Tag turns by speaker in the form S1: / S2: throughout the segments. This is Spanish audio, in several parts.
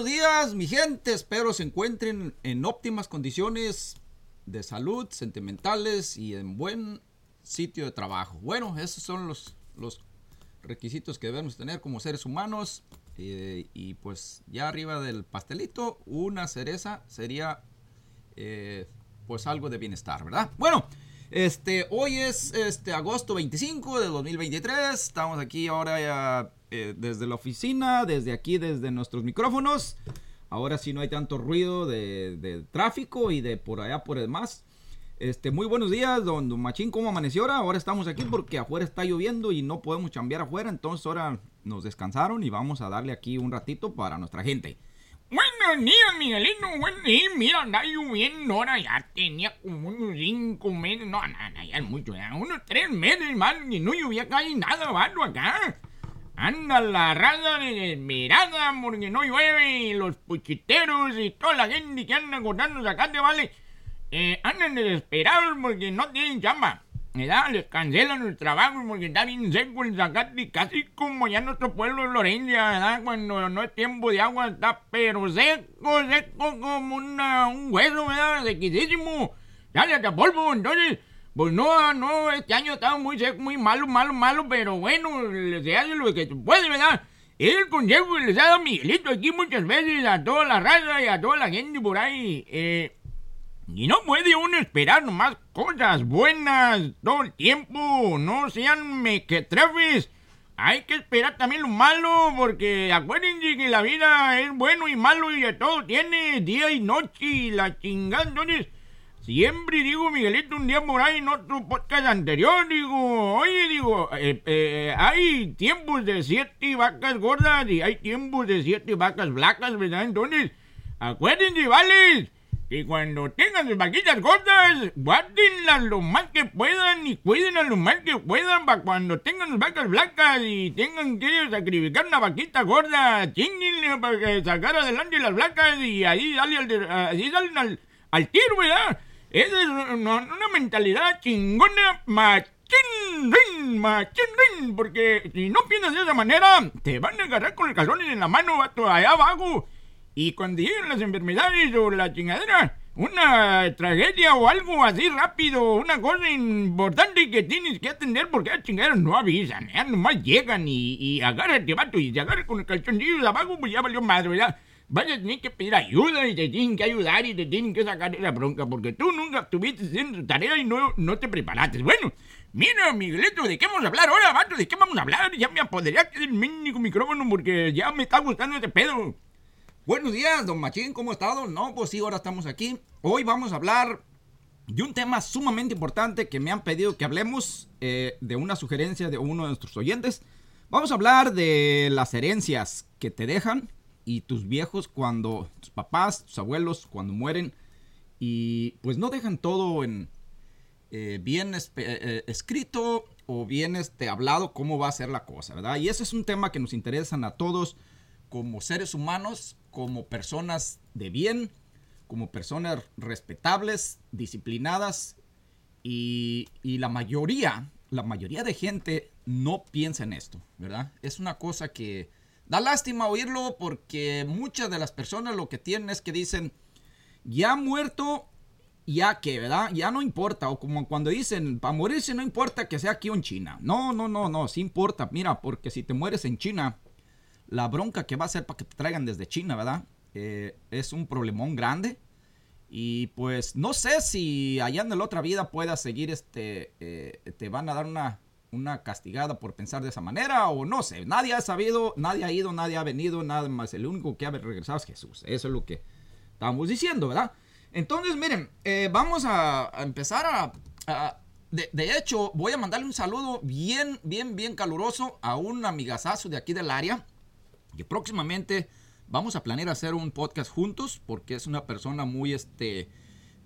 S1: buenos días, mi gente. Espero se encuentren en óptimas condiciones de salud, sentimentales y en buen sitio de trabajo. Bueno, esos son los, los requisitos que debemos tener como seres humanos. Eh, y pues ya arriba del pastelito, una cereza sería eh, pues algo de bienestar, ¿verdad? Bueno, este, hoy es este, agosto 25 de 2023. Estamos aquí ahora ya, eh, desde la oficina, desde aquí, desde nuestros micrófonos. Ahora sí no hay tanto ruido de, de tráfico y de por allá por demás. Este, muy buenos días, don, don, Machín, ¿cómo amaneció ahora? Ahora estamos aquí porque afuera está lloviendo y no podemos chambear afuera, entonces ahora nos descansaron y vamos a darle aquí un ratito para nuestra gente.
S2: Buenos días, Miguelito. Buenos días. Mira, anda lloviendo ahora. Ya tenía como unos cinco meses. No, nada, ya es mucho. Ya. Unos tres meses más y no llovía casi nada, vato, acá. Anda la raza desesperada porque no llueve. Y los puchiteros y toda la gente que anda cortando zacate, vale. Eh, andan desesperados porque no tienen chamba. ¿Verdad? Les cancelan el trabajo porque está bien seco el zacate, casi como ya nuestro pueblo de Lorencia, ¿verdad? Cuando no es tiempo de agua, está pero seco, seco como una, un hueso, ¿verdad? Sequísimo. Dale hasta polvo, entonces, pues no, no, este año estaba muy seco, muy malo, malo, malo, pero bueno, se hace lo que se puede, ¿verdad? El consejo que les ha dado Miguelito aquí muchas veces a toda la raza y a toda la gente por ahí, eh... Y no puede uno esperar nomás cosas buenas todo el tiempo. No sean mequetrefes. Hay que esperar también lo malo, porque acuérdense que la vida es bueno y malo y de todo tiene día y noche y la chingada. Entonces, siempre digo, Miguelito, un día por ahí en otro podcast anterior, digo, oye, digo, eh, eh, hay tiempos de siete vacas gordas y hay tiempos de siete vacas flacas, ¿verdad? Entonces, acuérdense, vale y cuando tengan sus vaquitas gordas, guárdenlas lo más que puedan y cuídenlas lo más que puedan para cuando tengan sus vacas blancas y tengan que sacrificar una vaquita gorda, chinguenle para sacar adelante las blancas y ahí salen al, salen al, al, tiro, ¿verdad? Esa es una, una mentalidad chingona, machín, machín, porque si no piensas de esa manera, te van a agarrar con el calzón en la mano, vato, allá abajo. Y cuando lleguen las enfermedades o la chingadera, una tragedia o algo así rápido, una cosa importante que tienes que atender porque las chingaderas no avisan, ya nomás llegan y, y agárrate, vato, y se agarra con el calzoncillo de abajo, pues ya valió madre, ¿verdad? Vas a tener que pedir ayuda y te tienen que ayudar y te tienen que sacar esa bronca porque tú nunca estuviste haciendo tarea y no, no te preparaste. Bueno, mira, Miguelito, ¿de qué vamos a hablar ahora, vato? ¿De qué vamos a hablar? Ya me apoderaste del mínimo micrófono porque ya me está gustando este pedo.
S1: Buenos días, don Machín, ¿cómo ha estado? No, pues sí, ahora estamos aquí. Hoy vamos a hablar de un tema sumamente importante que me han pedido que hablemos eh, de una sugerencia de uno de nuestros oyentes. Vamos a hablar de las herencias que te dejan y tus viejos cuando, tus papás, tus abuelos, cuando mueren y pues no dejan todo en eh, bien eh, escrito o bien este, hablado cómo va a ser la cosa, ¿verdad? Y ese es un tema que nos interesan a todos como seres humanos como personas de bien, como personas respetables, disciplinadas y, la mayoría, la mayoría de gente no piensa en esto, ¿verdad? Es una cosa que da lástima oírlo porque muchas de las personas lo que tienen es que dicen, ya muerto, ya que, ¿verdad? Ya no importa, o como cuando dicen, para morirse no importa que sea aquí o en China. No, no, no, no, sí importa, mira, porque si te mueres en China, la bronca que va a ser para que te traigan desde China, ¿verdad? Eh, es un problemón grande. Y pues no sé si allá en la otra vida puedas seguir, este, eh, te van a dar una, una castigada por pensar de esa manera o no sé. Nadie ha sabido, nadie ha ido, nadie ha venido, nada más. El único que ha regresado es Jesús. Eso es lo que estamos diciendo, ¿verdad? Entonces, miren, eh, vamos a, empezar a... de, de, hecho, voy a mandarle un saludo bien, bien, bien caluroso a un amigazazo de aquí del área que próximamente vamos a planear hacer un podcast juntos porque es una persona muy, este,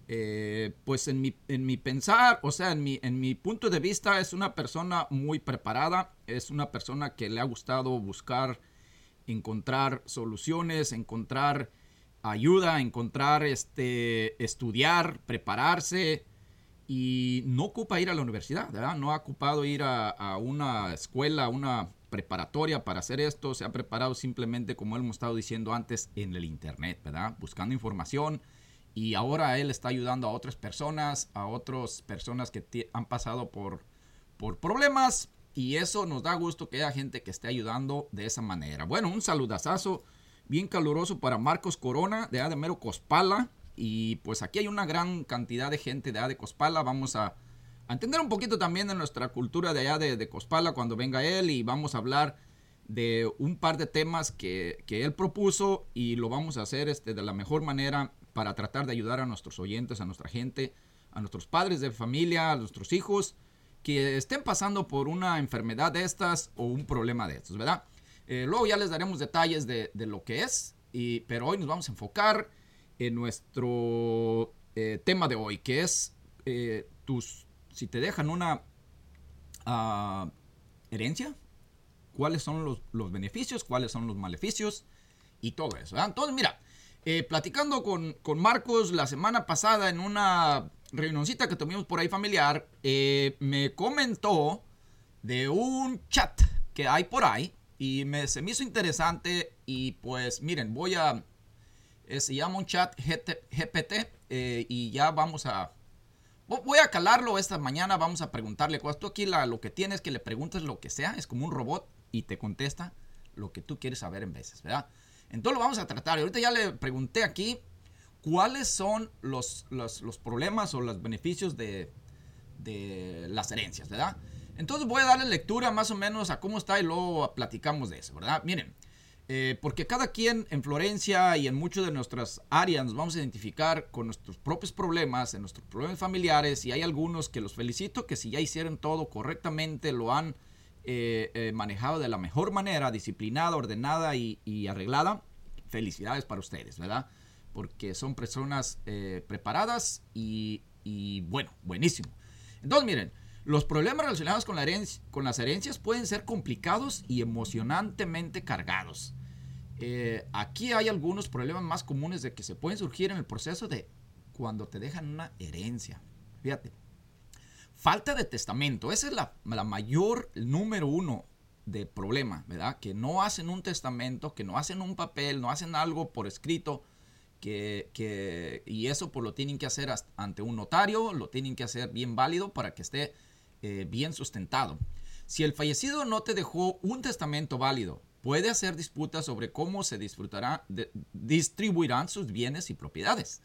S1: eh, pues en mi, en mi pensar, o sea, en mi, en mi punto de vista es una persona muy preparada, es una persona que le ha gustado buscar, encontrar soluciones, encontrar ayuda, encontrar, este, estudiar, prepararse y no ocupa ir a la universidad, ¿verdad? No ha ocupado ir a, a una escuela, una preparatoria para hacer esto, se ha preparado simplemente, como hemos estado diciendo antes, en el Internet, ¿verdad? Buscando información y ahora él está ayudando a otras personas, a otras personas que han pasado por, por problemas y eso nos da gusto que haya gente que esté ayudando de esa manera. Bueno, un saludazo bien caluroso para Marcos Corona de Ademero Cospala. Y pues aquí hay una gran cantidad de gente de de Cospala. Vamos a, entender un poquito también de nuestra cultura de allá de, Cospala cuando venga él. Y vamos a hablar de un par de temas que, que, él propuso. Y lo vamos a hacer este, de la mejor manera para tratar de ayudar a nuestros oyentes, a nuestra gente, a nuestros padres de familia, a nuestros hijos que estén pasando por una enfermedad de estas o un problema de estos, ¿verdad? Eh, luego ya les daremos detalles de, lo que es, y, pero hoy nos vamos a enfocar en nuestro eh, tema de hoy, que es eh, tus, si te dejan una ah, herencia, cuáles son los, los, beneficios, cuáles son los maleficios y todo eso. Entonces, mira, platicando con, con Marcos la semana pasada en una reunioncita que tuvimos por ahí familiar, eh, me comentó de un chat que hay por ahí y me, se me hizo interesante y pues miren, voy a... Eh, se llama un chat GPT eh, y ya vamos a... Voy a calarlo esta mañana, vamos a preguntarle cosas. Tú aquí lo que tienes que le preguntes lo que sea, es como un robot y te contesta lo que tú quieres saber en veces, ¿verdad? Entonces lo vamos a tratar. Ahorita ya le pregunté aquí cuáles son los, los, problemas o los beneficios de, de, las herencias, ¿verdad? Entonces voy a darle lectura más o menos a cómo está y luego platicamos de eso, ¿verdad? Miren, eh, porque cada quien en Florencia y en muchas de nuestras áreas nos vamos a identificar con nuestros propios problemas, en nuestros problemas familiares y hay algunos que los felicito que si ya hicieron todo correctamente, lo han eh, eh, manejado de la mejor manera, disciplinada, ordenada y, y arreglada, felicidades para ustedes, ¿verdad? porque son personas preparadas y, bueno, buenísimo. Entonces, miren, los problemas relacionados con, la con las herencias pueden ser complicados y emocionantemente cargados. Eh, aquí hay algunos problemas más comunes de que se pueden surgir en el proceso de cuando te dejan una herencia. Fíjate. Falta de testamento. Esa es la, la mayor número uno de problema, ¿verdad? Que no hacen un testamento, que no hacen un papel, no hacen algo por escrito que, y eso pues lo tienen que hacer ante un notario, lo tienen que hacer bien válido para que esté eh, bien sustentado. Si el fallecido no te dejó un testamento válido, puede hacer disputas sobre cómo se disfrutará, distribuirán sus bienes y propiedades.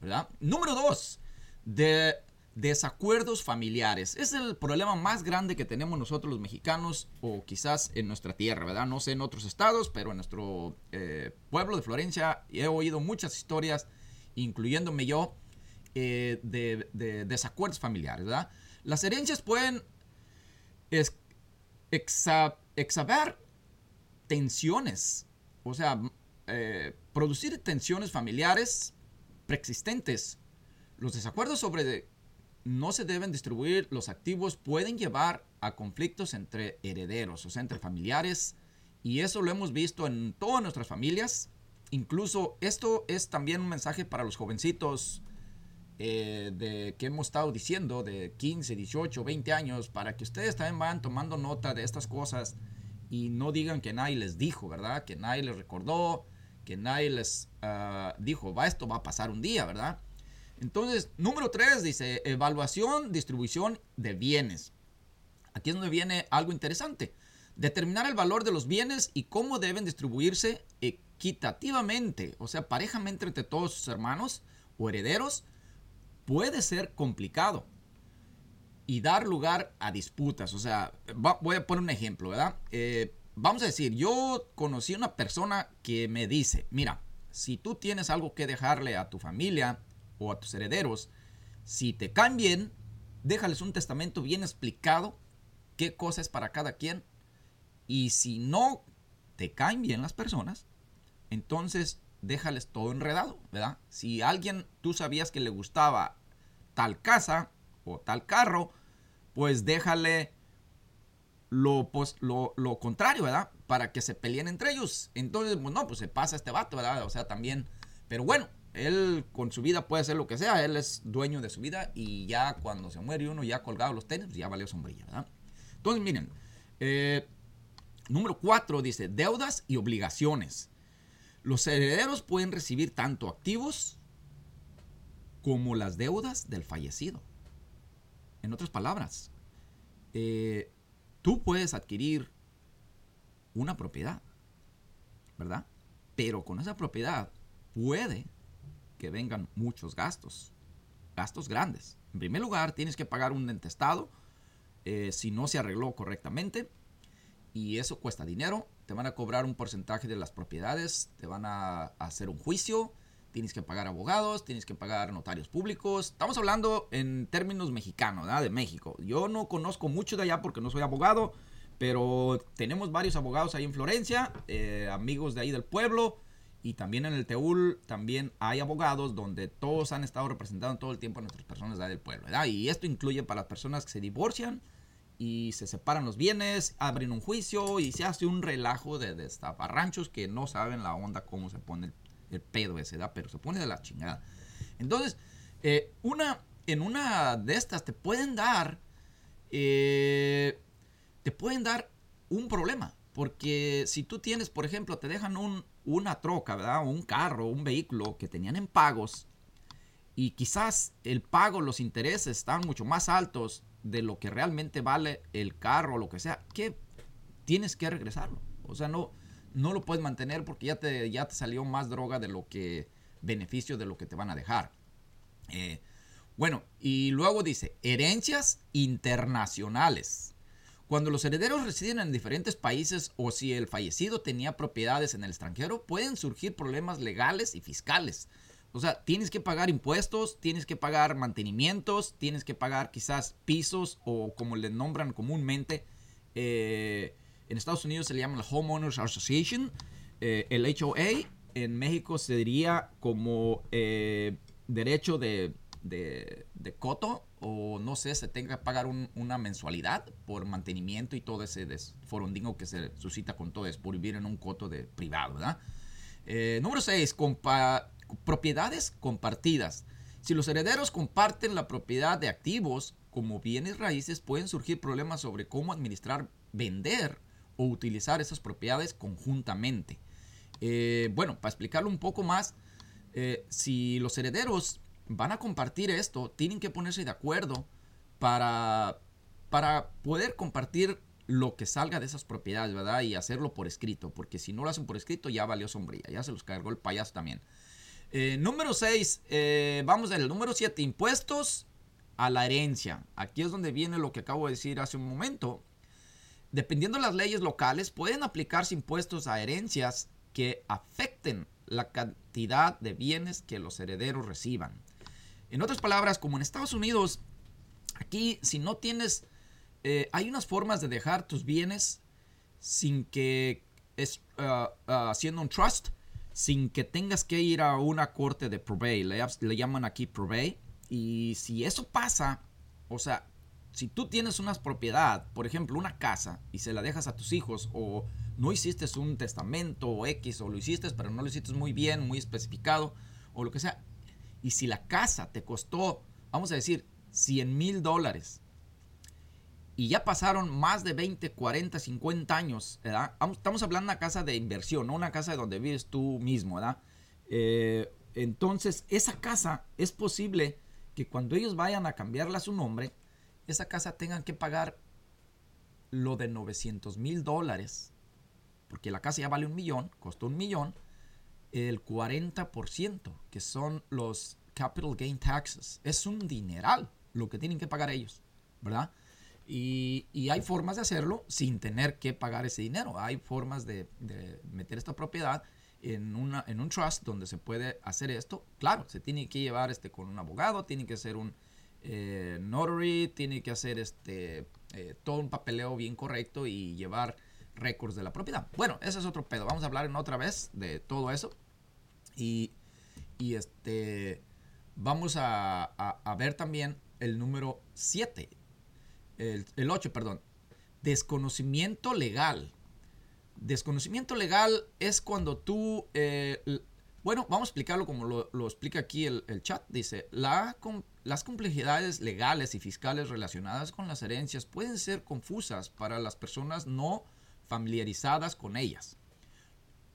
S1: ¿verdad? Número dos, de desacuerdos familiares. Es el problema más grande que tenemos nosotros los mexicanos o quizás en nuestra tierra, ¿verdad? No sé en otros estados, pero en nuestro eh, pueblo de Florencia he oído muchas historias, incluyéndome yo, eh, de, desacuerdos familiares, ¿verdad? Las herencias pueden exhaber tensiones, o sea, eh, producir tensiones familiares preexistentes. Los desacuerdos sobre no se deben distribuir los activos pueden llevar a conflictos entre herederos, o sea, entre familiares, y eso lo hemos visto en todas nuestras familias. Incluso esto es también un mensaje para los jovencitos eh, de que hemos estado diciendo de 15, 18, 20 años, para que ustedes también vayan tomando nota de estas cosas y no digan que nadie les dijo, ¿verdad? Que nadie les recordó, que nadie les ah, dijo, va, esto va a pasar un día, ¿verdad? Entonces, número tres dice, evaluación, distribución de bienes. Aquí es donde viene algo interesante. Determinar el valor de los bienes y cómo deben distribuirse equitativamente, o sea, parejamente entre todos sus hermanos o herederos, puede ser complicado y dar lugar a disputas. O sea, voy a poner un ejemplo, ¿verdad? Eh, vamos a decir, yo conocí una persona que me dice, mira, si tú tienes algo que dejarle a tu familia, o a tus herederos, si te caen bien, déjales un testamento bien explicado, qué cosa es para cada quien. Y si no te caen bien las personas, entonces déjales todo enredado, ¿verdad? Si alguien tú sabías que le gustaba tal casa o tal carro, pues déjale lo, pues, lo, lo, contrario, ¿verdad? Para que se peleen entre ellos. Entonces, pues no, pues se pasa este vato, ¿verdad? O sea, también. Pero bueno, él con su vida puede hacer lo que sea, él es dueño de su vida y ya cuando se muere uno ya colgado los tenis, pues ya valió sombrilla, ¿verdad? Entonces, miren, eh, Número cuatro dice deudas y obligaciones. Los herederos pueden recibir tanto activos como las deudas del fallecido. En otras palabras, eh, tú puedes adquirir una propiedad, ¿verdad? Pero con esa propiedad puede que vengan muchos gastos, gastos grandes. En primer lugar, tienes que pagar un entestado eh, si no se arregló correctamente y eso cuesta dinero. Te van a cobrar un porcentaje de las propiedades, te van a hacer un juicio, tienes que pagar abogados, tienes que pagar notarios públicos. Estamos hablando en términos mexicanos, ¿verdad? de México. Yo no conozco mucho de allá porque no soy abogado, pero tenemos varios abogados ahí en Florencia, eh, amigos de ahí del pueblo. Y también en el Teúl también hay abogados donde todos han estado representando todo el tiempo a nuestras personas de ahí del pueblo. ¿verdad? Y esto incluye para las personas que se divorcian y se separan los bienes, abren un juicio y se hace un relajo de destaparranchos que no saben la onda cómo se pone el el pedo ese, da, pero se pone de la chingada. Entonces, eh, una, en una de estas te pueden dar, eh, te pueden dar un problema. Porque si tú tienes, por ejemplo, te dejan un, una troca, ¿verdad? Un carro, un vehículo que tenían en pagos y quizás el pago, los intereses están mucho más altos de lo que realmente vale el carro o lo que sea, que tienes que regresarlo. O sea, no, no lo puedes mantener porque ya te, ya te salió más droga de lo que beneficio de lo que te van a dejar. Eh, bueno, y luego dice, herencias internacionales. Cuando los herederos residen en diferentes países o si el fallecido tenía propiedades en el extranjero, pueden surgir problemas legales y fiscales. O sea, tienes que pagar impuestos, tienes que pagar mantenimientos, tienes que pagar quizás pisos o como le nombran comúnmente, eh, en Estados Unidos se le llama la Homeowners Association, eh, el HOA. En México se diría como eh, derecho de, coto o no sé, se tenga que pagar una mensualidad por mantenimiento y todo ese forondingo que se suscita con todo eso, por vivir en un coto de privado, ¿verdad? Eh, número 6, propiedades compartidas. Si los herederos comparten la propiedad de activos como bienes raíces, pueden surgir problemas sobre cómo administrar, vender o utilizar esas propiedades conjuntamente. Eh, bueno, para explicarlo un poco más, eh, si los herederos van a compartir esto, tienen que ponerse de acuerdo para, para poder compartir lo que salga de esas propiedades, ¿verdad? Y hacerlo por escrito, porque si no lo hacen por escrito ya valió sombría, ya se los cargó el payaso también. Eh, número 6, vamos al número 7, impuestos a la herencia. Aquí es donde viene lo que acabo de decir hace un momento. Dependiendo de las leyes locales, pueden aplicarse impuestos a herencias que afecten la cantidad de bienes que los herederos reciban. En otras palabras, como en Estados Unidos, aquí si no tienes, eh, hay unas formas de dejar tus bienes sin que es uh, haciendo un trust, sin que tengas que ir a una corte de probate, le, le llaman aquí probate. Y si eso pasa, o sea, si tú tienes una propiedad, por ejemplo, una casa, y se la dejas a tus hijos, o no hiciste un testamento o X, o lo hiciste, pero no lo hiciste muy bien, muy especificado, o lo que sea, y si la casa te costó, vamos a decir, 100 mil dólares, y ya pasaron más de 20, 40, 50 años, ¿verdad? Estamos hablando de una casa de inversión, no una casa donde vives tú mismo. Eh, entonces, esa casa es posible que cuando ellos vayan a cambiarla a su nombre, esa casa tengan que pagar lo de 900 mil dólares, porque la casa ya vale un millón, costó un millón, el 40%, que son los capital gain taxes, es un dineral lo que tienen que pagar ellos, ¿verdad? Y, hay formas de hacerlo sin tener que pagar ese dinero. Hay formas de, meter esta propiedad en, una, en un trust donde se puede hacer esto. Claro, se tiene que llevar este con un abogado, tiene que ser un, eh, notary, tiene que hacer este eh, todo un papeleo bien correcto y llevar récords de la propiedad. Bueno, ese es otro pedo. Vamos a hablar otra vez de todo eso. Y, y este vamos a, ver también el número 7. El, 8, perdón. Desconocimiento legal. Desconocimiento legal es cuando tú eh, bueno, vamos a explicarlo como lo, explica aquí el, chat. Dice, la, las complejidades legales y fiscales relacionadas con las herencias pueden ser confusas para las personas no familiarizadas con ellas,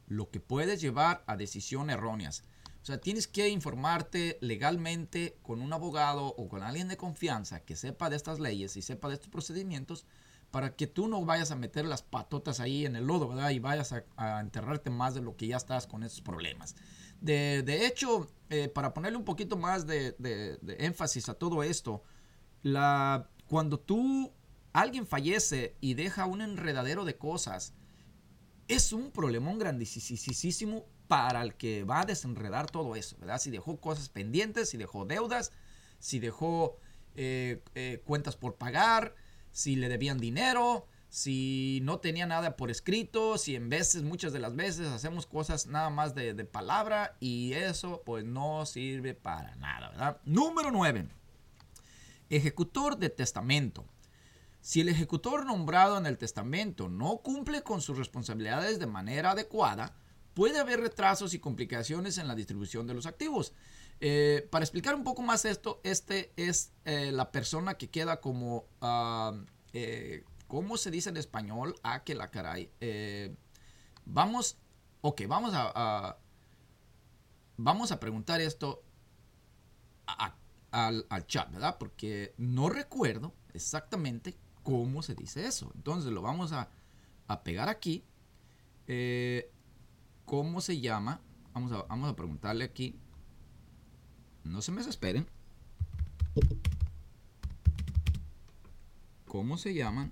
S1: lo que puede llevar a decisiones erróneas. O sea, tienes que informarte legalmente con un abogado o con alguien de confianza que sepa de estas leyes y sepa de estos procedimientos para que tú no vayas a meter las patotas ahí en el lodo. Y vayas a, enterrarte más de lo que ya estás con esos problemas. De, hecho, eh, para ponerle un poquito más de, de, énfasis a todo esto, la, cuando tú, alguien fallece y deja un enredadero de cosas, es un problemón grandísimo para el que va a desenredar todo eso, ¿verdad? Si dejó cosas pendientes, si dejó deudas, si dejó eh, eh, cuentas por pagar, si le debían dinero, si no tenía nada por escrito, si en veces, muchas de las veces hacemos cosas nada más de, de palabra y eso pues no sirve para nada, ¿verdad? Número 9. Ejecutor de testamento. Si el ejecutor nombrado en el testamento no cumple con sus responsabilidades de manera adecuada, puede haber retrasos y complicaciones en la distribución de los activos. Eh, para explicar un poco más esto, este es eh, la persona que queda como, ah, eh, ¿cómo se dice en español? Ah, que la caray. vamos, ok, vamos a, vamos a preguntar esto al, chat, ¿verdad? Porque no recuerdo exactamente cómo se dice eso. Entonces lo vamos a, a pegar aquí. ¿Cómo se llama? Vamos a, vamos a preguntarle aquí. No se me desesperen. ¿Cómo se llaman?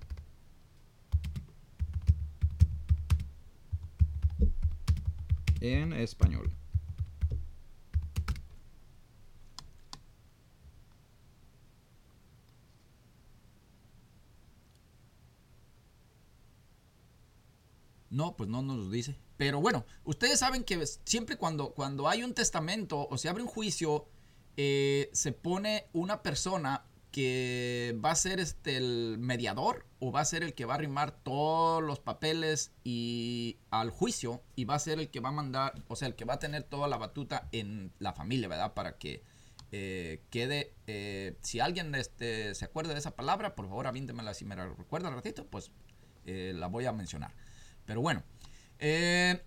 S1: En español. No, pues no nos lo dice. Pero bueno, ustedes saben que siempre cuando, cuando hay un testamento o se abre un juicio, eh, se pone una persona que va a ser este, el mediador o va a ser el que va a arrimar todos los papeles y al juicio y va a ser el que va a mandar, o sea, el que va a tener toda la batuta en la familia, ¿verdad? Para que eh, quede, eh, si alguien este, se acuerda de esa palabra, por favor avíntemela si me la recuerda al ratito, pues la voy a mencionar. Pero bueno, eh,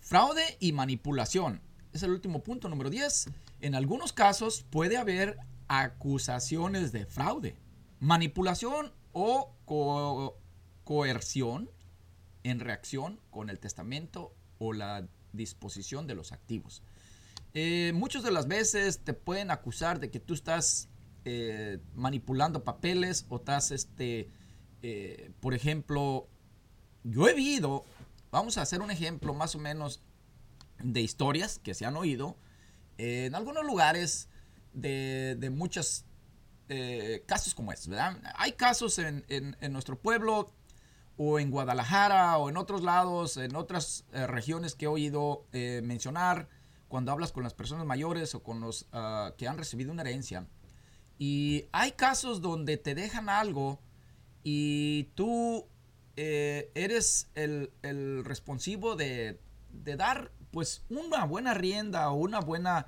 S1: fraude y manipulación. Es el último punto, número 10. En algunos casos puede haber acusaciones de fraude, manipulación o coerción en reacción con el testamento o la disposición de los activos. Eh, muchas de las veces te pueden acusar de que tú estás eh, manipulando papeles o estás, este, por ejemplo, yo he visto, vamos a hacer un ejemplo más o menos de historias que se han oído en algunos lugares de, de muchos eh, casos como estos, ¿verdad? Hay casos en, nuestro pueblo o en Guadalajara o en otros lados, en otras eh, regiones que he oído eh, mencionar cuando hablas con las personas mayores o con los ah, que han recibido una herencia. Y hay casos donde te dejan algo y tú eh, eres el, el responsivo de, dar pues una buena rienda o una buena...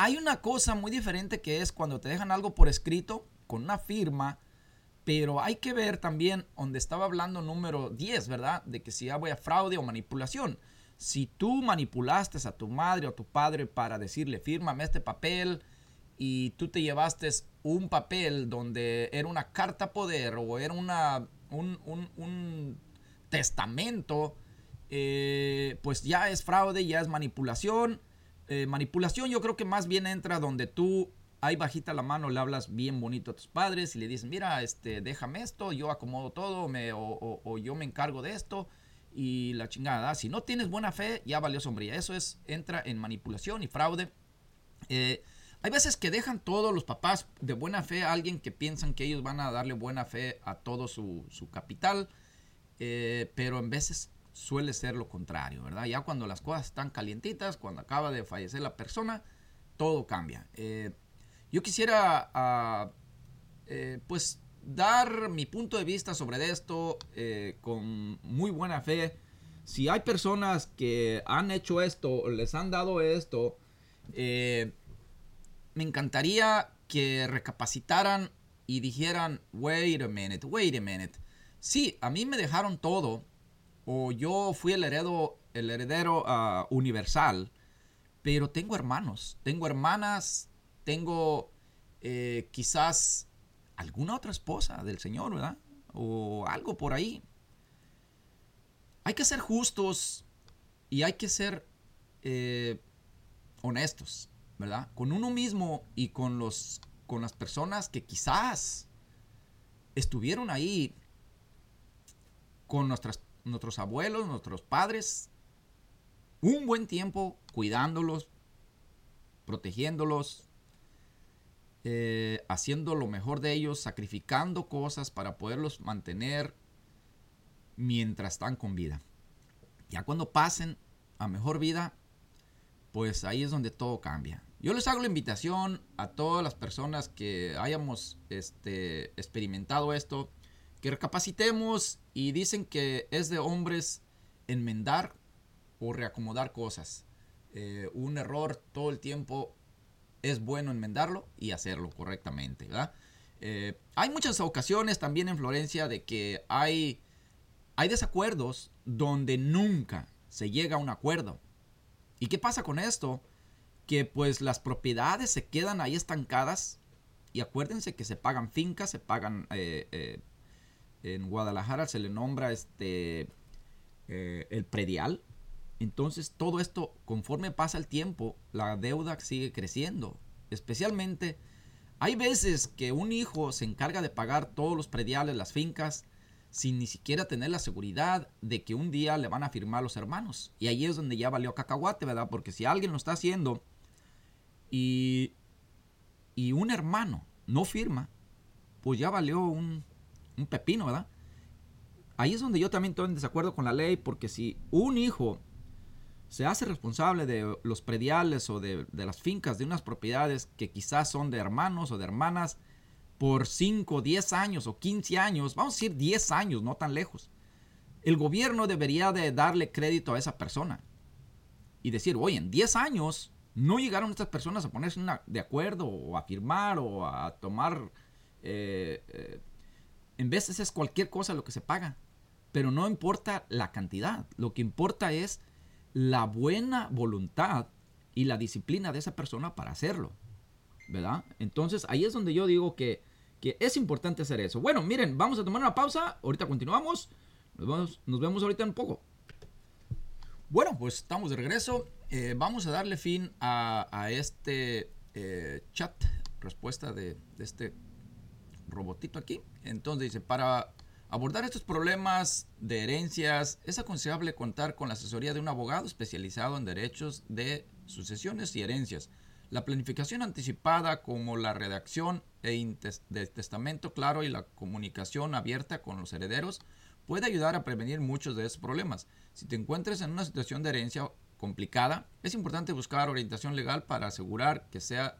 S1: Hay una cosa muy diferente que es cuando te dejan algo por escrito con una firma, pero hay que ver también donde estaba hablando número 10, ¿verdad? De que si había fraude o manipulación. Si tú manipulaste a tu madre o a tu padre para decirle, fírmame este papel, y tú te llevaste un papel donde era una carta poder o era una un, testamento, eh, pues ya es fraude, ya es manipulación. Eh, manipulación yo creo que más bien entra donde tú ahí bajita la mano le hablas bien bonito a tus padres y le dices, mira, este, déjame esto, yo acomodo todo me, o, yo me encargo de esto y la chingada. Si no tienes buena fe, ya valió sombría. Eso es, entra en manipulación y fraude. Eh, hay veces que dejan todos los papás de buena fe a alguien que piensan que ellos van a darle buena fe a todo su, capital, eh, pero en veces suele ser lo contrario, ¿verdad? Ya cuando las cosas están calientitas, cuando acaba de fallecer la persona, todo cambia. Eh, yo quisiera, ah, eh, pues, dar mi punto de vista sobre esto con muy buena fe. Si hay personas que han hecho esto, les han dado esto, me encantaría que recapacitaran y dijeran, wait a minute, wait a minute. Sí, a mí me dejaron todo, o yo fui el heredero, el heredero ah, universal, pero tengo hermanos, tengo hermanas, tengo eh, quizás alguna otra esposa del Señor, ¿verdad? O algo por ahí. Hay que ser justos y hay que ser eh, honestos, ¿verdad? Con uno mismo y con, los, con las personas que quizás estuvieron ahí con nuestras, nuestros abuelos, nuestros padres, un buen tiempo cuidándolos, protegiéndolos, eh, haciendo lo mejor de ellos, sacrificando cosas para poderlos mantener mientras están con vida. Ya cuando pasen a mejor vida, pues ahí es donde todo cambia. Yo les hago la invitación a todas las personas que hayamos este, experimentado esto, que recapacitemos y dicen que es de hombres enmendar o reacomodar cosas. Eh, un error todo el tiempo es bueno enmendarlo y hacerlo correctamente. Eh, hay muchas ocasiones también en Florencia de que hay, hay desacuerdos donde nunca se llega a un acuerdo. ¿Y qué pasa con esto? Que pues las propiedades se quedan ahí estancadas y acuérdense que se pagan fincas, se pagan... Eh, en Guadalajara se le nombra este el predial, entonces todo esto, conforme pasa el tiempo, la deuda sigue creciendo. Especialmente, hay veces que un hijo se encarga de pagar todos los prediales, las fincas, sin ni siquiera tener la seguridad de que un día le van a firmar los hermanos. Y ahí es donde ya valió cacahuate, ¿verdad? Porque si alguien lo está haciendo y, y un hermano no firma, pues ya valió un, un pepino, ¿verdad? Ahí es donde yo también estoy en desacuerdo con la ley, porque si un hijo se hace responsable de los prediales o de, las fincas de unas propiedades que quizás son de hermanos o de hermanas por 5, 10 años o 15 años, vamos a decir 10 años, no tan lejos. El gobierno debería de darle crédito a esa persona y decir, oye, en 10 años no llegaron estas personas a ponerse de acuerdo o a firmar o a tomar... Eh, eh, en veces es cualquier cosa lo que se paga, pero no importa la cantidad, lo que importa es la buena voluntad y la disciplina de esa persona para hacerlo. ¿Verdad? Entonces ahí es donde yo digo que, es importante hacer eso. Bueno, miren, vamos a tomar una pausa. Ahorita continuamos. Nos vemos, ahorita un poco. Bueno, pues estamos de regreso. Eh, vamos a darle fin a, este eh, chat, respuesta de este robotito aquí. Entonces dice, para Abordar estos problemas de herencias es aconsejable contar con la asesoría de un abogado especializado en derechos de sucesiones y herencias. La planificación anticipada como la redacción e de testamento claro y la comunicación abierta con los herederos puede ayudar a prevenir muchos de esos problemas. Si te encuentras en una situación de herencia complicada, es importante buscar orientación legal para asegurar que, sea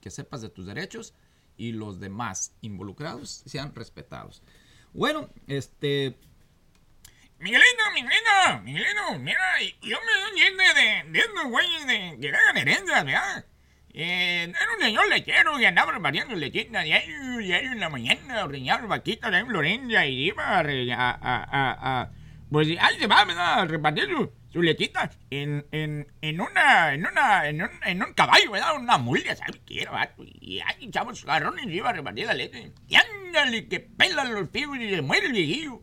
S1: que sepas de tus derechos y los demás involucrados sean respetados. Bueno, este.
S2: Miguelito, Miguelito, Miguelito, mira, yo me doy de, de estos güeyes de que hagan herencias, ¿verdad? Eh, era un señor lechero y andaba repartiendo lechita diario, diario en la mañana, ordeñaba vaquitas en Florencia y iba a, pues ahí se va, ¿verdad? A repartir su, su lechita en, en, en una, en una, en un, en un caballo, ¿verdad? Una mula, ¿sabes qué era? Y ahí echaba sus garrones y iba a repartir la leche. Y ándale, que pelan los pibos y se muere el viejillo.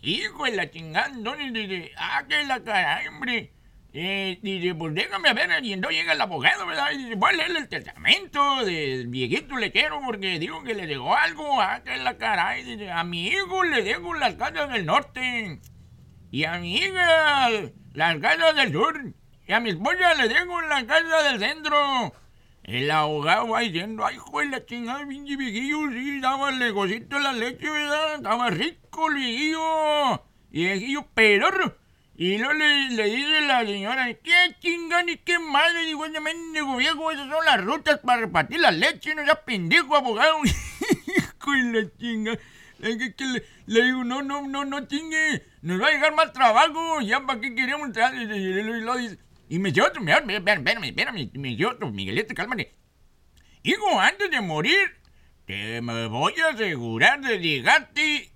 S2: Hijo de la chingada, entonces dice, ah, que la cara, hombre. Eh, dice, pues déjame ver, y entonces llega el abogado, ¿verdad? Y dice, voy a leerle el testamento del viejito lechero porque digo que le dejó algo, ah, que la cara. Y dice, a mi hijo le dejo las casas del norte. Y a mi hija las casas del sur. Y a mi esposa le dejo la casa del centro. El abogado va diciendo, ay, hijo de la chingada, pinche viejillo, sí, daba el negocito la leche, ¿verdad? Estaba rico el viejillo. Y el viejillo pedorro. Y no le, le dice la señora, qué chingada y qué madre, digo, ese mendigo viejo, esas son las rutas para repartir la leche, no sea pendejo, abogado. hijo de la chingada. Le, le, digo, no, no, no, no chingue, nos va a llegar más trabajo, ya para qué queremos. Y, me dice otro, espérame, espérame, espérame, me dice otro, Miguelito, cálmate. Hijo, antes de morir, te me voy a asegurar de llegarte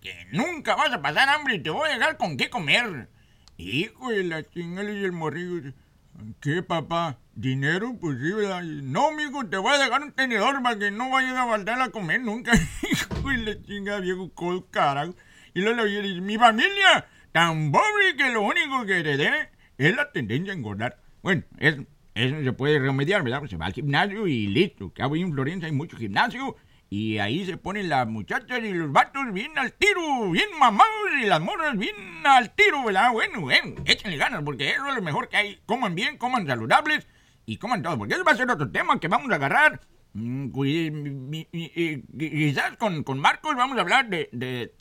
S2: que nunca vas a pasar hambre y te voy a dejar con qué comer. Hijo de la chingada y el morrillo. ¿Qué, papá? ¿Dinero? Pues sí, ¿verdad? No, mijo, te voy a dejar un tenedor para que no vayas a faltar a comer nunca. Hijo de la chingada, viejo col, carajo. Y luego le dice, mi familia, tan pobre que lo único que heredé es la tendencia a engordar. Bueno, eso, eso se puede remediar, ¿verdad? Pues se va al gimnasio y listo. Que en Florencia hay mucho gimnasio. Y ahí se ponen las muchachas y los vatos bien al tiro, bien mamados y las morras bien al tiro, ¿verdad? Bueno, bueno, échenle ganas porque eso es lo mejor que hay. Coman bien, coman saludables y coman todo. Porque eso va a ser otro tema que vamos a agarrar. Mm, quizás con, con Marcos vamos a hablar de, de,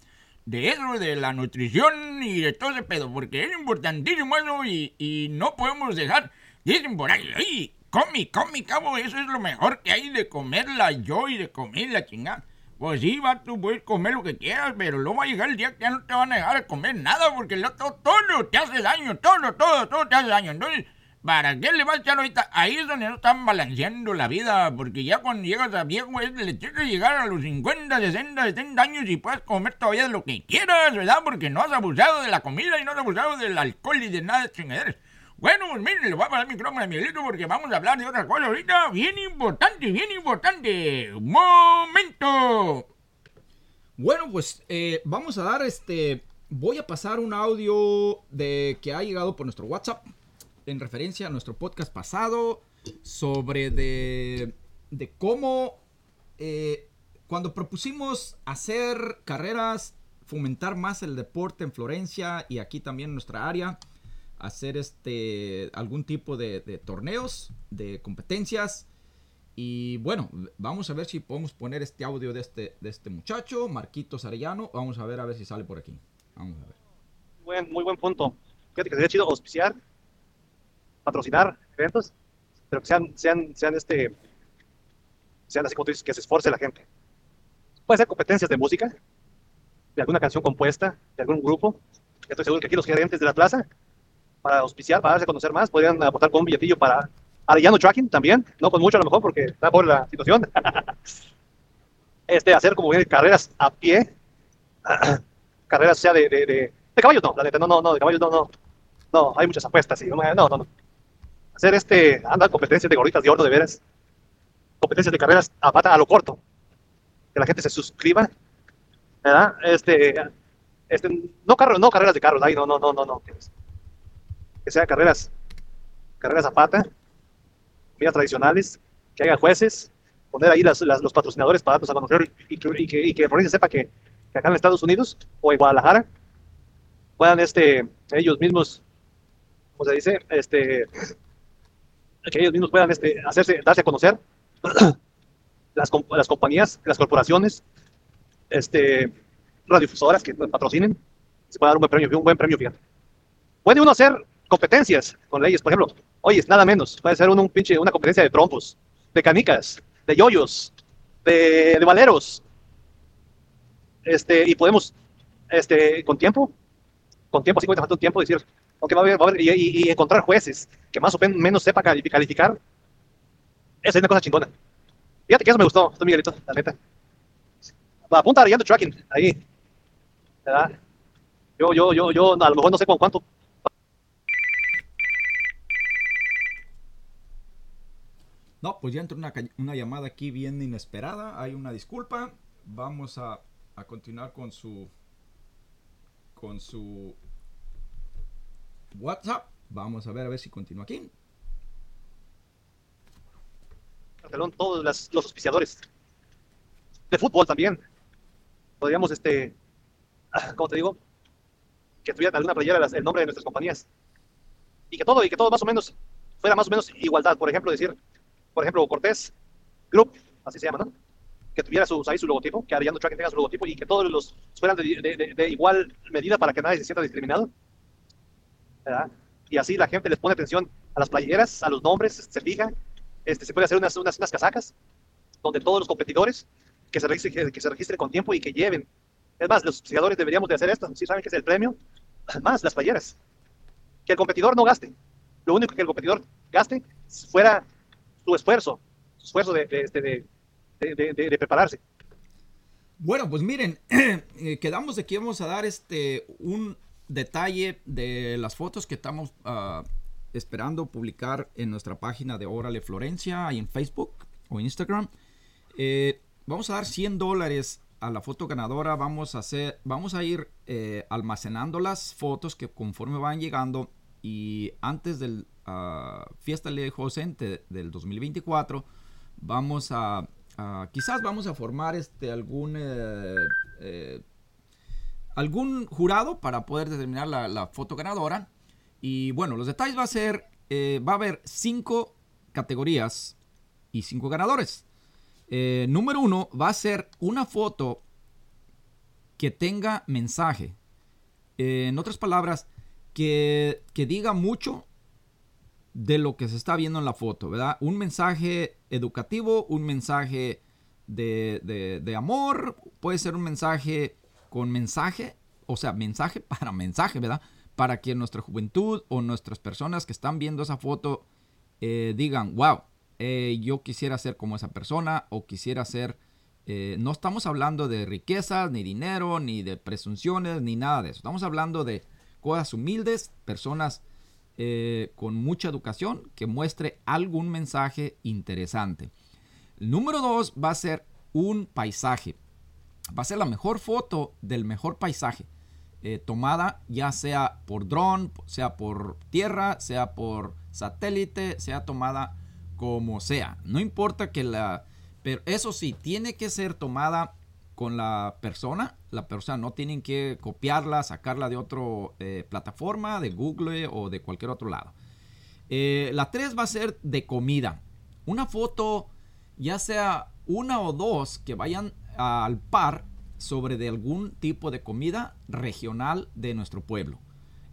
S2: de, eso, de la nutrición y de todo ese pedo. Porque es importantísimo eso y, y no podemos dejar. Dicen por ahí, ¡ay! Come, come, cabo, eso es lo mejor que hay de comerla yo y de comer la chingada. Pues sí, va, tú puedes comer lo que quieras, pero luego va a llegar el día que ya no te van a dejar a comer nada, porque todo, todo te hace daño, todo, todo, todo te hace daño. Entonces, ¿para qué le vas a echar ahorita? Ahí es donde no están balanceando la vida, porque ya cuando llegas a viejo, es, le tienes que llegar a los 50, 60, 70 años y puedes comer todavía lo que quieras, ¿verdad? Porque no has abusado de la comida y no has abusado del alcohol y de nada de chingaderas. Bueno, pues miren, le voy a pasar el micrófono a Miguelito porque vamos a hablar de otra cosa ahorita bien importante, bien importante. ¡Momento!
S1: Bueno, pues eh, vamos a dar este. Voy a pasar un audio de que ha llegado por nuestro WhatsApp en referencia a nuestro podcast pasado sobre de, de cómo eh, cuando propusimos hacer carreras, fomentar más el deporte en Florencia y aquí también en nuestra área hacer este algún tipo de, torneos, de competencias. Y bueno, vamos a ver si podemos poner este audio de este, de este muchacho, Marquitos Arellano. Vamos a ver a ver si sale por aquí. Vamos a ver.
S3: Muy buen punto. Fíjate que sería chido auspiciar, patrocinar eventos, pero que sean, sean, sean este, sean así como tú dices, que se esforce la gente. Puede ser competencias de música, de alguna canción compuesta, de algún grupo. Estoy seguro que aquí los gerentes de la plaza para auspiciar, para darse a conocer más, podrían aportar con un billetillo para Arellano Tracking también, no con mucho a lo mejor porque está por la situación. este, hacer como carreras a pie, carreras sea de, de, de, caballos no, la neta, no, no, no, de caballos no, no, no, hay muchas apuestas, sí, no, no, no. Hacer este, anda, competencias de gorritas de oro de veras, competencias de carreras a pata a lo corto, que la gente se suscriba, ¿verdad? Este, este, no, carro, no carreras de carros, ahí no, no, no, no, no que sea carreras, carreras a pata, comidas tradicionales, que haya jueces, poner ahí las, los patrocinadores para darnos a conocer y, que, y que, ahí se sepa que, acá en Estados Unidos o en Guadalajara puedan este, ellos mismos, como se dice, este, que ellos mismos puedan este, hacerse, darse a conocer las, las compañías, las corporaciones, este, radiodifusoras que patrocinen, se puede dar un buen premio, un buen premio. Puede uno hacer competencias con leyes, por ejemplo, oye, nada menos, puede ser un, una competencia de trompos, de canicas, de yoyos, de, de valeros, este, y podemos, este, con tiempo, con tiempo, así te un tiempo, decir, ok, va a haber, va a haber y, encontrar jueces que más o menos sepa calificar, esa es una cosa chingona. Fíjate que eso me gustó, esto Miguelito, la neta. Apunta a Tracking, ahí. ¿verdad? Yo, yo, yo, yo, a lo mejor no sé con cuánto
S1: No, pues ya entró una, llamada aquí bien inesperada. Hay una disculpa. Vamos a, continuar con su con su WhatsApp. Vamos a ver a ver si continúa aquí.
S3: todos los auspiciadores. De fútbol también. Podríamos, este, ¿cómo te digo? Que tuviera alguna playera el nombre de nuestras compañías. Y que todo, y que todo más o menos fuera más o menos igualdad. Por ejemplo, decir, por ejemplo, Cortés Group, así se llama, ¿no? Que tuviera su, ahí su logotipo, que Arellano Tracking tenga su logotipo y que todos los fueran de, igual medida para que nadie se sienta discriminado. Y así la gente les pone atención a las playeras, a los nombres, se fija. Este, se puede hacer unas, unas, unas casacas donde todos los competidores que se, registren, que se con tiempo y que lleven. Es más, los auspiciadores deberíamos de hacer esto. Si saben que es el premio, más las playeras. Que el competidor no gaste. Lo único que el competidor gaste fuera su esfuerzo, su esfuerzo de, de, de, de prepararse.
S1: Bueno, pues miren, eh, quedamos que vamos a dar este un detalle de las fotos que estamos ah, esperando publicar en nuestra página de Órale Florencia, ahí en Facebook o Instagram. Eh, vamos a dar 100 dólares a la foto ganadora. Vamos a hacer, vamos a ir eh, almacenando las fotos que conforme van llegando y antes del ah, fiesta de José del 2024 vamos a, quizás vamos a formar este algún eh, algún jurado para poder determinar la, foto ganadora. Y bueno, los detalles va a ser, eh, va a haber cinco categorías y cinco ganadores. Eh, número uno va a ser una foto que tenga mensaje. Eh, en otras palabras, que, diga mucho de lo que se está viendo en la foto, ¿verdad? Un mensaje educativo, un mensaje de, de amor, puede ser un mensaje con mensaje, o sea, mensaje para mensaje, ¿verdad? Para que nuestra juventud o nuestras personas que están viendo esa foto eh, digan, wow, eh, yo quisiera ser como esa persona o quisiera ser... Eh, no estamos hablando de riquezas, ni dinero, ni de presunciones, ni nada de eso. Estamos hablando de cosas humildes, personas con mucha educación que muestre algún mensaje interesante. Número dos va a ser un paisaje va a ser la mejor foto del mejor paisaje. Eh, tomada ya sea por dron, sea por tierra, sea por satélite, sea tomada como sea. No importa que la... Pero eso sí, tiene que ser tomada con la persona. La persona no tienen que copiarla, sacarla de otra eh, plataforma, de Google o de cualquier otro lado. Eh, la 3 va a ser de comida. Una foto, ya sea una o dos, que vayan al par sobre de algún tipo de comida regional de nuestro pueblo.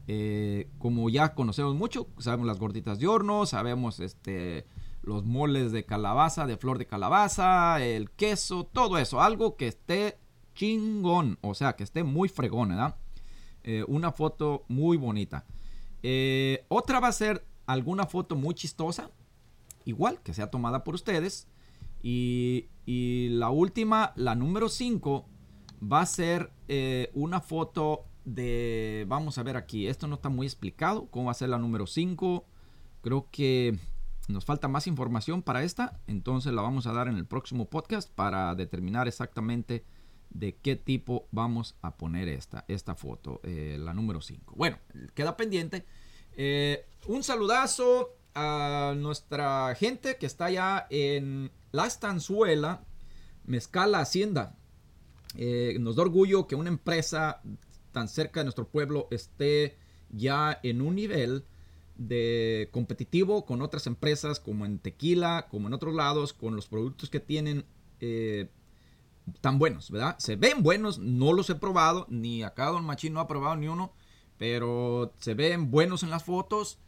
S1: Eh, como ya conocemos mucho, sabemos las gorditas de horno, sabemos este, los moles de calabaza, de flor de calabaza, el queso, todo eso, algo que esté chingón, o sea, que esté muy fregón, ¿verdad? Eh, una foto muy bonita. Eh, otra va a ser alguna foto muy chistosa, igual que sea tomada por ustedes. Y, la última, la número 5, va a ser eh, una foto de, vamos a ver aquí, esto no está muy explicado, cómo va a ser la número 5. Creo que nos falta más información para esta, entonces la vamos a dar en el próximo podcast para determinar exactamente de qué tipo vamos a poner esta, esta foto, eh, la número 5. Bueno, queda pendiente. Eh, un saludazo a nuestra gente que está allá en La Estanzuela, Mezcala Hacienda. Eh, nos da orgullo que una empresa tan cerca de nuestro pueblo esté ya en un nivel de competitivo con otras empresas como en tequila, como en otros lados, con los productos que tienen eh, tan buenos, ¿verdad? Se ven buenos, no los he probado, ni acá Don Machín no ha probado ni uno, pero se ven buenos en las fotos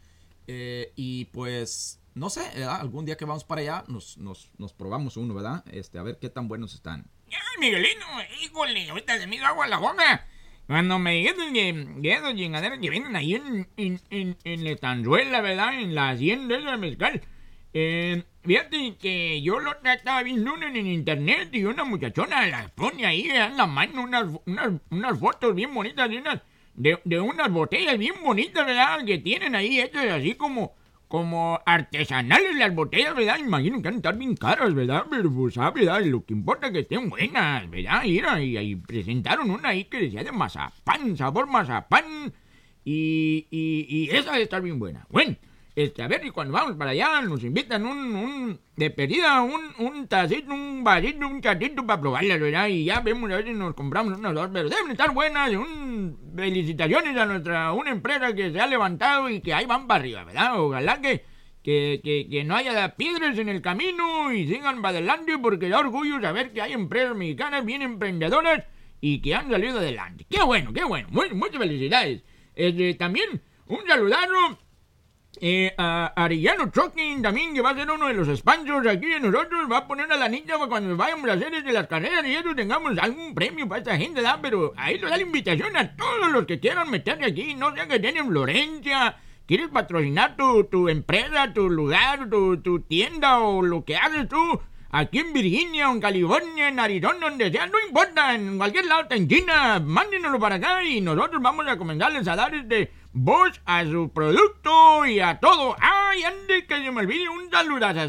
S1: eh, y pues no sé, algún día que vamos para allá nos, nos, nos probamos uno, ¿verdad? Este, a ver qué tan buenos están.
S2: Ay, Miguelino, híjole, ahorita se me hizo agua a la boca. Cuando me dijeron que, esos chingaderos que vienen ahí en, en, en, en la estanzuela, ¿verdad? En la hacienda de mezcal. Eh, fíjate que yo lo estaba viendo en, en internet y una muchachona las pone ahí en la mano unas, unas, unas fotos bien bonitas de unas, de, de unas botellas bien bonitas, ¿verdad? Que tienen ahí hechas así como como artesanales las botellas, ¿verdad? Imagino que han de estar bien caras, ¿verdad? Pero pues, ah, ¿verdad? Lo que importa es que estén buenas, ¿verdad? Y, y, presentaron una ahí que decía de mazapán, sabor mazapán. Y, y, y esa debe estar bien buena. Bueno, este, a ver, y cuando vamos para allá nos invitan un, un de pedida, un, un tacito, un vasito, un chatito para probarla, ¿verdad? Y ya vemos a ver si nos compramos unas dos, pero deben estar buenas. Un, felicitaciones a nuestra, una empresa que se ha levantado y que ahí van para arriba, ¿verdad? Ojalá que, que, que, que no haya piedras en el camino y sigan para adelante porque da orgullo saber que hay empresas mexicanas bien emprendedoras y que han salido adelante. Qué bueno, qué bueno. muchas felicidades. Este, también un saludado eh, a Arillano Trucking también, que va a ser uno de los sponsors aquí de nosotros, va a poner a la niña cuando vayamos a hacer de las carreras y eso tengamos algún premio para esta gente, ¿verdad? Pero ahí nos da la invitación a todos los que quieran meterse aquí, no sé que tienen Florencia, quieres patrocinar tu, tu empresa, tu lugar, tu, tu tienda o lo que haces tú aquí en Virginia, en California, en Arizona, donde sea, no importa, en cualquier lado, en China, mándenoslo para acá y nosotros vamos a comentarles a dar este voz a su producto y a todo. ¡Ay, antes que se me olvide un saludazo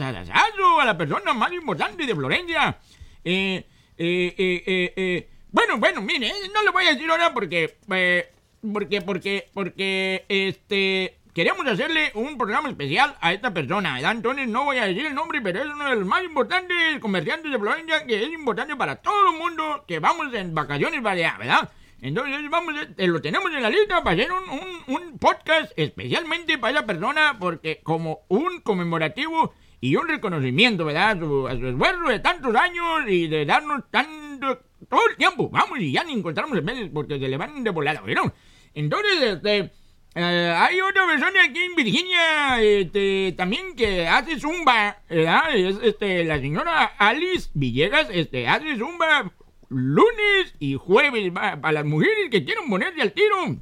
S2: a la persona más importante de Florencia! Eh, eh, eh, eh, bueno, bueno, mire, no le voy a decir ahora porque, eh, porque, porque, porque, este, queremos hacerle un programa especial a esta persona, ¿verdad? Entonces no voy a decir el nombre, pero es uno de los más importantes comerciantes de Florencia, que es importante para todo el mundo que vamos en vacaciones para allá, ¿verdad? Entonces vamos, a- eh, lo tenemos en la lista para hacer un, un- un podcast especialmente para esa persona, porque como un conmemorativo y un reconocimiento, ¿verdad? Su, a su esfuerzo de tantos años y de darnos tanto, todo el tiempo, vamos, y ya ni encontramos el meses porque se le van de volada, ¿vieron? Entonces, este... eh, hay otra persona aquí en Virginia, este, también que hace zumba, ¿verdad? Es este, la señora Alice Villegas, este, hace zumba lunes y jueves para las mujeres que quieren ponerse al tiro.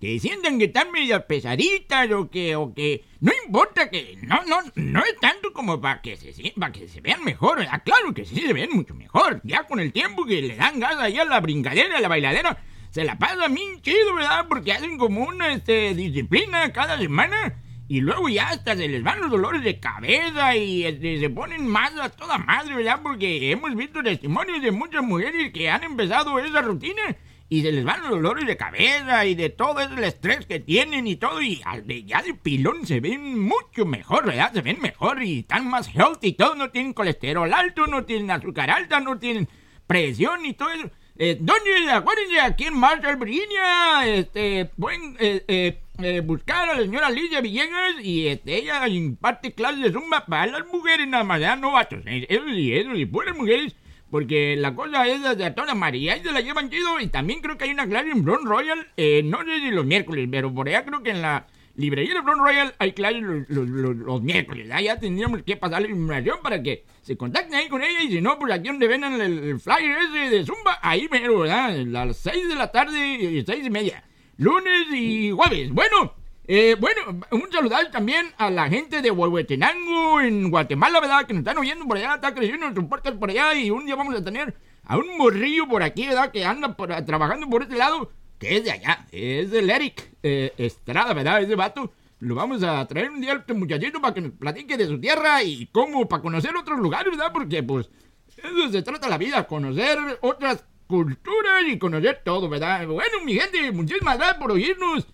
S2: Que sientan que están medias pesaditas o que, o que no importa que no, no, no es tanto como para que se para que se vean mejor, ¿verdad? claro que sí se ven mucho mejor, ya con el tiempo que le dan gas ahí a la brincadera, a la bailadera, se la pasa bien chido, ¿verdad? Porque hacen como una este, disciplina cada semana y luego ya hasta se les van los dolores de cabeza y este, se ponen más a toda madre, ¿verdad? Porque hemos visto testimonios de muchas mujeres que han empezado esa rutina y se les van los dolores de cabeza y de todo el estrés que tienen y todo y ya de pilón se ven mucho mejor, ¿verdad? Se ven mejor y están más healthy y todo, no tienen colesterol alto, no tienen azúcar alta, no tienen presión y todo eso. Eh, ¿Dónde? Acuérdense, aquí en Marshall, Virginia, este, pueden eh, eh, eh, buscar a la señora Alicia Villegas y este, ella imparte clases de zumba para las mujeres nada más, ya no vatos. Eso sí, eso sí, puras mujeres, porque la cosa es de a toda María y se la llevan chido y también creo que hay una clase en Front Royal, eh, no sé si los miércoles, pero por allá creo que en la librería de Front Royal hay clases los, los- los- los miércoles. Ya tendríamos que pasarle información para que se contacten ahí con ella. Y si no, pues aquí donde ven el, el flyer ese de Zumba, ahí mero, ¿verdad? A las 6 de la tarde y 6 y media. Lunes y jueves. Bueno, eh, bueno, un saludo también a la gente de Huehuetenango en Guatemala, ¿verdad? Que nos están oyendo por allá, está creciendo nuestro podcast por allá y un día vamos a tener a un morrillo por aquí, ¿verdad? Que anda por- trabajando por este lado, que es de allá, es del Eric eh, Estrada, ¿verdad? Ese vato. Lo vamos a traer un día a este muchachito para que nos platique de su tierra y cómo, para conocer otros lugares, ¿verdad? Porque, pues, eso se trata la vida, conocer otras culturas y conocer todo, ¿verdad? Bueno, mi gente, muchísimas gracias por oírnos.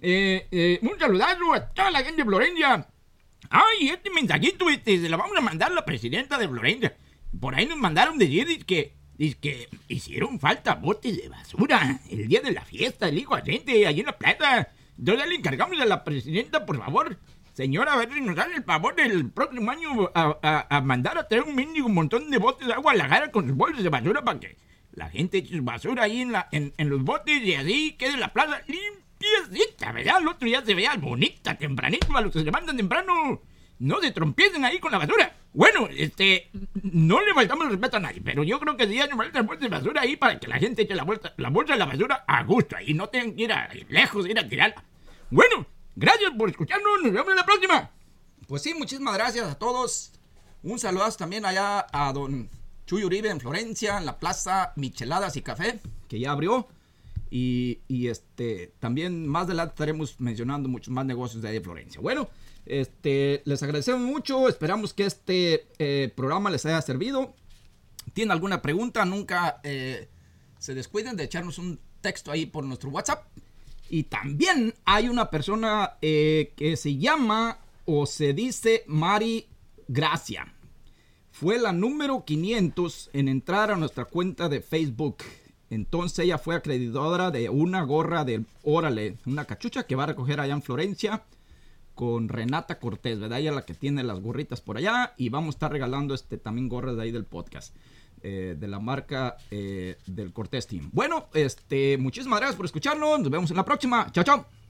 S2: Eh, eh, un saludazo a toda la gente de Florencia. Ay, este mensajito este, se lo vamos a mandar a la presidenta de Florencia. Por ahí nos mandaron decir que, que hicieron falta botes de basura el día de la fiesta del hijo gente allí en la plata. Entonces le encargamos a la presidenta, por favor, señora, a ver si nos dan el favor del próximo año a, a- a mandar a traer un mendigo montón de botes de agua a la cara con sus bolsas de basura para que la gente eche su basura ahí en, la, en, en los botes y así quede la plaza limpiecita, ¿verdad? El otro día se vea bonita, tempranito, a los que se levantan temprano. No se trompiecen ahí con la basura. Bueno, este, no le faltamos respeto a nadie, pero yo creo que sí hay bolsas de basura ahí para que la gente eche la bolsa, la bolsa de la basura a gusto ahí, no tengan que ir a, lejos, ir a tirarla. Bueno, gracias por escucharnos, nos vemos en la próxima.
S1: Pues sí, muchísimas gracias a todos. Un saludazo también allá a don Chuy Uribe en Florencia, en la Plaza Micheladas y Café, que ya abrió. Y, y, este también más adelante estaremos mencionando muchos más negocios de ahí de Florencia. Bueno, este les agradecemos mucho. Esperamos que este eh, programa les haya servido. ¿Tienen alguna pregunta? Nunca eh, se descuiden de echarnos un texto ahí por nuestro WhatsApp. Y también hay una persona eh, que se llama o se dice Mari Gracia. Fue la número 500 en entrar a nuestra cuenta de Facebook. Entonces ella fue acreedora de una gorra de Órale, una cachucha que va a recoger allá en Florencia con Renata Cortés, ¿verdad? Ella es la que tiene las gorritas por allá y vamos a estar regalando este también gorras de ahí del podcast. eh, de la marca eh, del Cortés Team. Bueno, este, muchísimas gracias por escucharnos. Nos vemos en la próxima. Chao, chao.